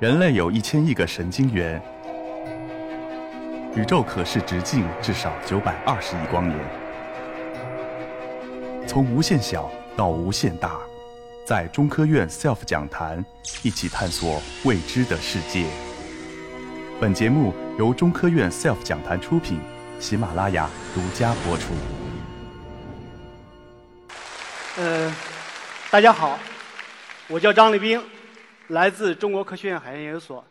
人类有一千亿个神经元，宇宙可视直径至少九百二十亿光年。从无限小到无限大，在中科院 SELF 讲坛一起探索未知的世界。本节目由中科院 SELF 讲坛出品，喜马拉雅独家播出。呃，大家好，我叫张立兵。来自中国科学院海洋研究所，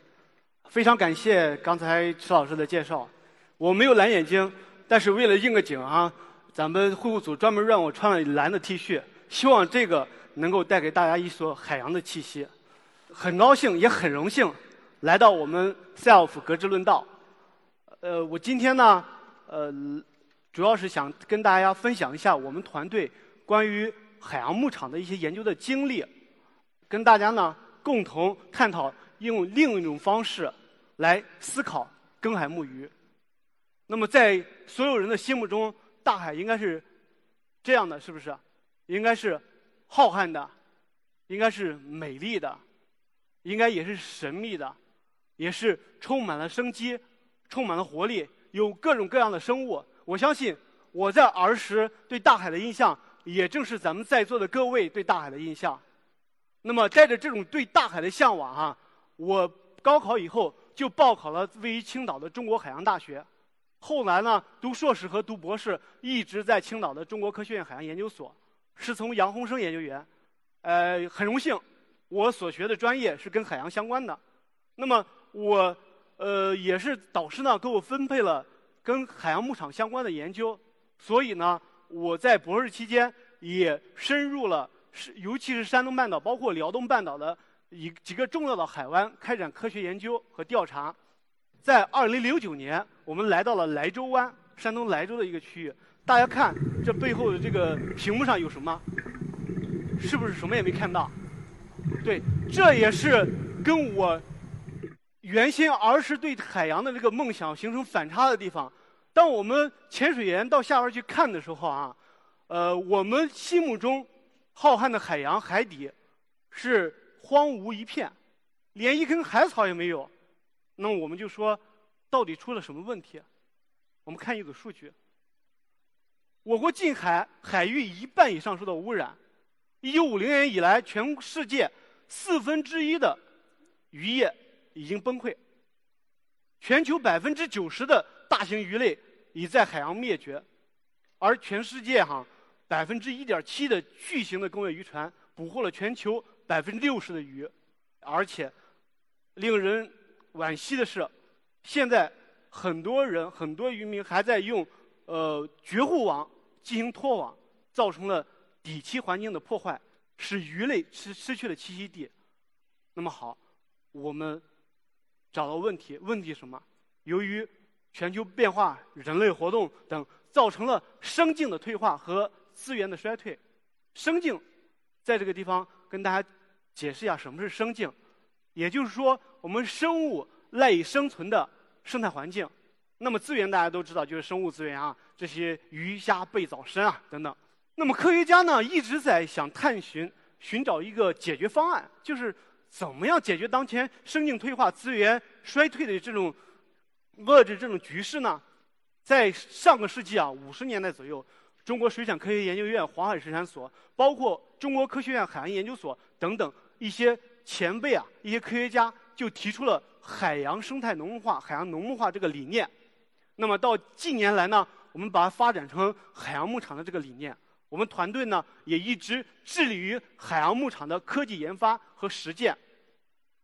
非常感谢刚才池老师的介绍。我没有蓝眼睛，但是为了应个景啊，咱们会务组专门让我穿了蓝的 T 恤，希望这个能够带给大家一所海洋的气息。很高兴，也很荣幸来到我们 SELF 格致论道。呃，我今天呢，呃，主要是想跟大家分享一下我们团队关于海洋牧场的一些研究的经历，跟大家呢。共同探讨用另一种方式来思考耕海牧渔。那么，在所有人的心目中，大海应该是这样的，是不是？应该是浩瀚的，应该是美丽的，应该也是神秘的，也是充满了生机、充满了活力，有各种各样的生物。我相信我在儿时对大海的印象，也正是咱们在座的各位对大海的印象。那么带着这种对大海的向往啊，我高考以后就报考了位于青岛的中国海洋大学，后来呢读硕士和读博士一直在青岛的中国科学院海洋研究所，师从杨洪生研究员，呃，很荣幸，我所学的专业是跟海洋相关的。那么我呃也是导师呢给我分配了跟海洋牧场相关的研究，所以呢我在博士期间也深入了。是，尤其是山东半岛，包括辽东半岛的一几个重要的海湾，开展科学研究和调查。在二零零九年，我们来到了莱州湾，山东莱州的一个区域。大家看这背后的这个屏幕上有什么？是不是什么也没看到？对，这也是跟我原先儿时对海洋的这个梦想形成反差的地方。当我们潜水员到下边去看的时候啊，呃，我们心目中。浩瀚的海洋海底是荒芜一片，连一根海草也没有。那么我们就说，到底出了什么问题？我们看一组数据：我国近海海域一半以上受到污染。一九五零年以来，全世界四分之一的渔业已经崩溃，全球百分之九十的大型鱼类已在海洋灭绝，而全世界哈。百分之一点七的巨型的工业渔船捕获了全球百分之六十的鱼，而且令人惋惜的是，现在很多人很多渔民还在用呃绝户网进行拖网，造成了底栖环境的破坏，使鱼类失失去了栖息地。那么好，我们找到问题，问题什么？由于全球变化、人类活动等，造成了生境的退化和。资源的衰退，生境，在这个地方跟大家解释一下什么是生境，也就是说我们生物赖以生存的生态环境。那么资源大家都知道就是生物资源啊，这些鱼虾贝藻参啊等等。那么科学家呢一直在想探寻寻找一个解决方案，就是怎么样解决当前生境退化、资源衰退的这种遏制这种局势呢？在上个世纪啊五十年代左右。中国水产科学研究院黄海水产所，包括中国科学院海洋研究所等等一些前辈啊，一些科学家就提出了海洋生态农牧化、海洋农牧化这个理念。那么到近年来呢，我们把它发展成海洋牧场的这个理念。我们团队呢也一直致力于海洋牧场的科技研发和实践。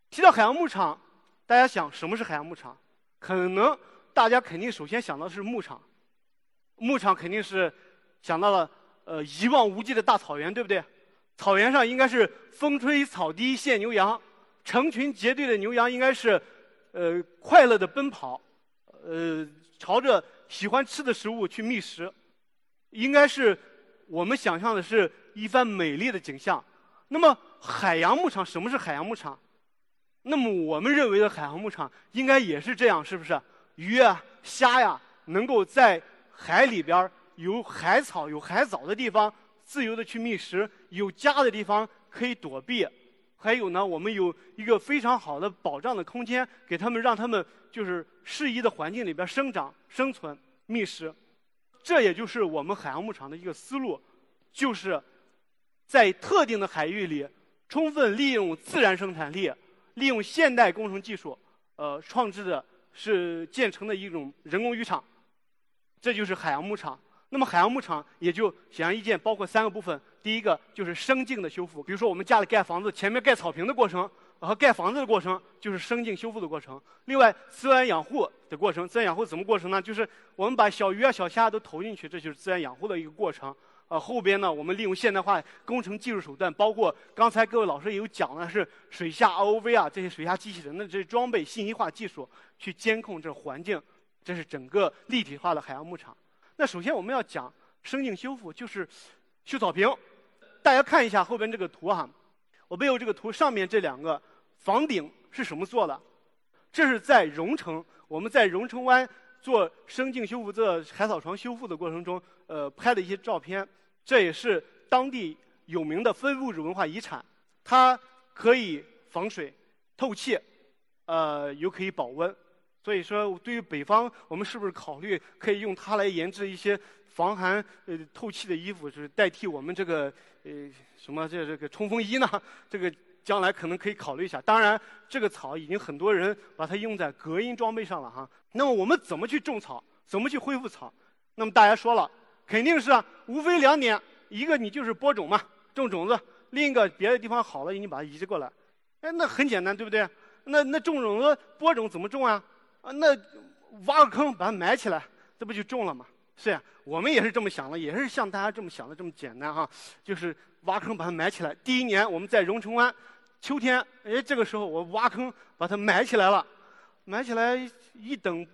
提到海洋牧场，大家想什么是海洋牧场？可能大家肯定首先想到是牧场，牧场肯定是。想到了，呃，一望无际的大草原，对不对？草原上应该是风吹草低见牛羊，成群结队的牛羊应该是，呃，快乐的奔跑，呃，朝着喜欢吃的食物去觅食，应该是我们想象的是一番美丽的景象。那么，海洋牧场什么是海洋牧场？那么我们认为的海洋牧场应该也是这样，是不是？鱼啊、虾呀，能够在海里边。有海草、有海藻的地方，自由的去觅食；有家的地方可以躲避，还有呢，我们有一个非常好的保障的空间，给他们让他们就是适宜的环境里边生长、生存、觅食。这也就是我们海洋牧场的一个思路，就是在特定的海域里，充分利用自然生产力，利用现代工程技术，呃，创制的是建成的一种人工渔场。这就是海洋牧场。那么海洋牧场也就显而易见，包括三个部分。第一个就是生境的修复，比如说我们家里盖房子，前面盖草坪的过程和盖房子的过程，就是生境修复的过程。另外，自然养护的过程，自然养护怎么过程呢？就是我们把小鱼啊、小虾都投进去，这就是自然养护的一个过程。呃，后边呢，我们利用现代化工程技术手段，包括刚才各位老师也有讲的是水下 ROV 啊，这些水下机器人的这些装备、信息化技术去监控这环境，这是整个立体化的海洋牧场。那首先我们要讲生境修复，就是修草坪。大家看一下后边这个图哈，我背后这个图上面这两个房顶是什么做的？这是在荣城，我们在荣城湾做生境修复、做海草床修复的过程中，呃，拍的一些照片。这也是当地有名的非物质文化遗产，它可以防水、透气，呃，又可以保温。所以说，对于北方，我们是不是考虑可以用它来研制一些防寒、呃透气的衣服，就是代替我们这个呃什么这这个冲锋衣呢？这个将来可能可以考虑一下。当然，这个草已经很多人把它用在隔音装备上了哈。那么我们怎么去种草？怎么去恢复草？那么大家说了，肯定是啊，无非两点：一个你就是播种嘛，种种子；另一个别的地方好了，你把它移植过来。哎，那很简单，对不对？那那种种子播种怎么种啊？啊，那挖个坑把它埋起来，这不就种了吗？是呀，我们也是这么想的，也是像大家这么想的这么简单哈。就是挖坑把它埋起来。第一年我们在荣成湾，秋天，哎，这个时候我挖坑把它埋起来了，埋起来一等，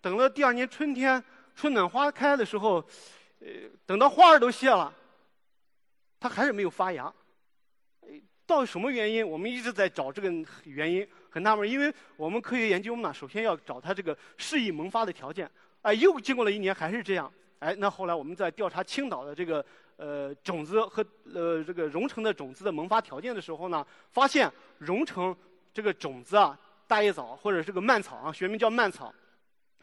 等了第二年春天，春暖花开的时候，呃，等到花儿都谢了，它还是没有发芽。到底什么原因？我们一直在找这个原因。很纳闷，因为我们科学研究嘛，首先要找它这个适宜萌发的条件。哎，又经过了一年，还是这样。哎，那后来我们在调查青岛的这个呃种子和呃这个荣成的种子的萌发条件的时候呢，发现荣成这个种子啊，大叶藻或者这个蔓草啊，学名叫蔓草，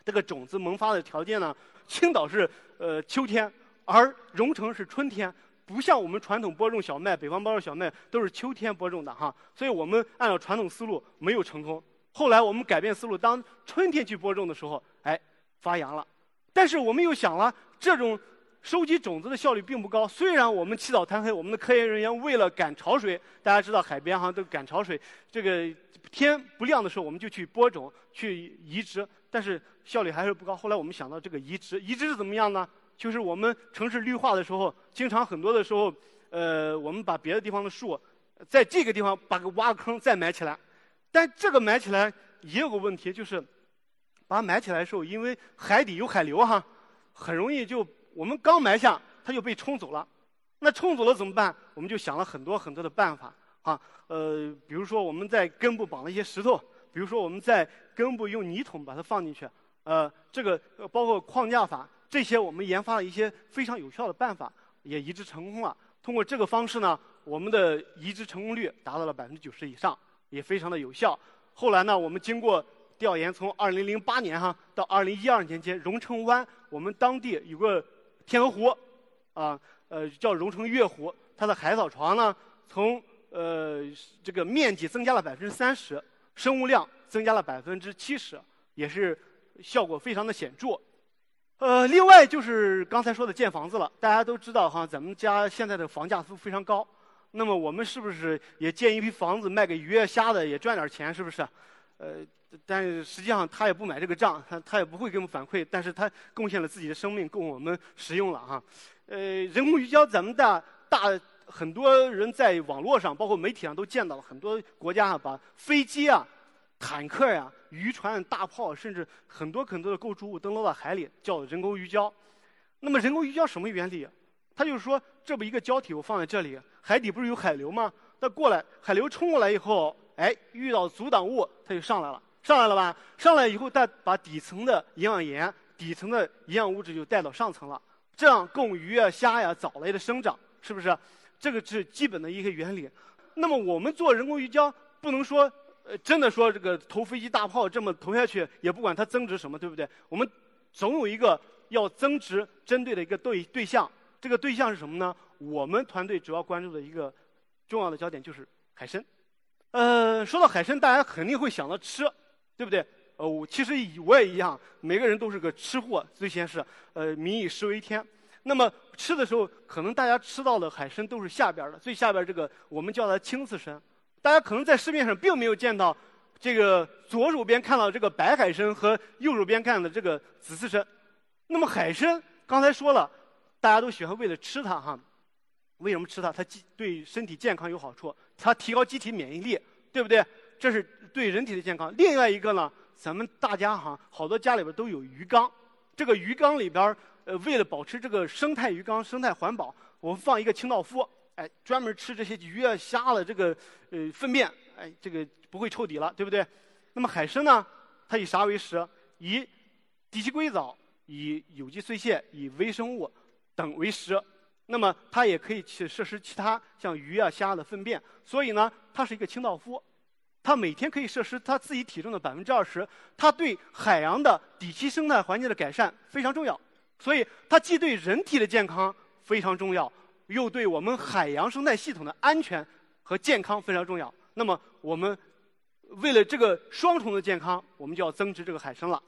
这个种子萌发的条件呢，青岛是呃秋天，而荣成是春天。不像我们传统播种小麦，北方播种小麦都是秋天播种的哈，所以我们按照传统思路没有成功。后来我们改变思路，当春天去播种的时候，哎，发芽了。但是我们又想了，这种收集种子的效率并不高。虽然我们起早贪黑，我们的科研人员为了赶潮水，大家知道海边哈都赶潮水，这个天不亮的时候我们就去播种、去移植，但是效率还是不高。后来我们想到这个移植，移植是怎么样呢？就是我们城市绿化的时候，经常很多的时候，呃，我们把别的地方的树，在这个地方把个挖个坑再埋起来，但这个埋起来也有个问题，就是把它埋起来的时候，因为海底有海流哈，很容易就我们刚埋下，它就被冲走了。那冲走了怎么办？我们就想了很多很多的办法啊，呃，比如说我们在根部绑了一些石头，比如说我们在根部用泥桶把它放进去，呃，这个包括框架法。这些我们研发了一些非常有效的办法，也移植成功了。通过这个方式呢，我们的移植成功率达到了百分之九十以上，也非常的有效。后来呢，我们经过调研，从二零零八年哈到二零一二年间，荣成湾我们当地有个天鹅湖，啊呃叫荣成月湖，它的海草床呢从呃这个面积增加了百分之三十，生物量增加了百分之七十，也是效果非常的显著。呃，另外就是刚才说的建房子了。大家都知道哈，咱们家现在的房价都非常高。那么我们是不是也建一批房子卖给鱼啊虾的，也赚点钱？是不是？呃，但实际上他也不买这个账，他他也不会给我们反馈。但是他贡献了自己的生命供我们使用了哈。呃，人工鱼礁，咱们大大很多人在网络上，包括媒体上都见到了很多国家啊，把飞机啊。坦克呀、渔船、大炮，甚至很多很多的构筑物登陆到海里，叫人工鱼礁。那么人工鱼礁什么原理？它就是说，这么一个胶体我放在这里，海底不是有海流吗？它过来，海流冲过来以后，哎，遇到阻挡物，它就上来了，上来了吧？上来以后，它把底层的营养盐、底层的营养物质就带到上层了，这样供鱼啊、虾呀、藻类的生长，是不是？这个是基本的一个原理。那么我们做人工鱼礁，不能说呃真的说这个投飞机大炮这么投下去，也不管它增值什么，对不对？我们总有一个要增值针对的一个对对象。这个对象是什么呢？我们团队主要关注的一个重要的焦点就是海参。呃，说到海参，大家肯定会想到吃，对不对？呃，我其实我也一样，每个人都是个吃货，最先是呃民以食为天。那么吃的时候，可能大家吃到的海参都是下边的，最下边这个我们叫它青刺参。大家可能在市面上并没有见到这个左手边看到这个白海参和右手边看的这个紫刺参。那么海参刚才说了。大家都喜欢为了吃它哈，为什么吃它？它对身体健康有好处，它提高机体免疫力，对不对？这是对人体的健康。另外一个呢，咱们大家哈，好多家里边都有鱼缸，这个鱼缸里边呃，为了保持这个生态鱼缸生态环保，我们放一个清道夫，哎，专门吃这些鱼啊虾的这个呃粪便，哎，这个不会臭底了，对不对？那么海参呢，它以啥为食？以底栖硅藻、以有机碎屑、以微生物。等为食，那么它也可以去摄食其他像鱼啊虾的粪便，所以呢，它是一个清道夫，它每天可以摄食它自己体重的百分之二十，它对海洋的底栖生态环境的改善非常重要，所以它既对人体的健康非常重要，又对我们海洋生态系统的安全和健康非常重要。那么我们为了这个双重的健康，我们就要增值这个海参了。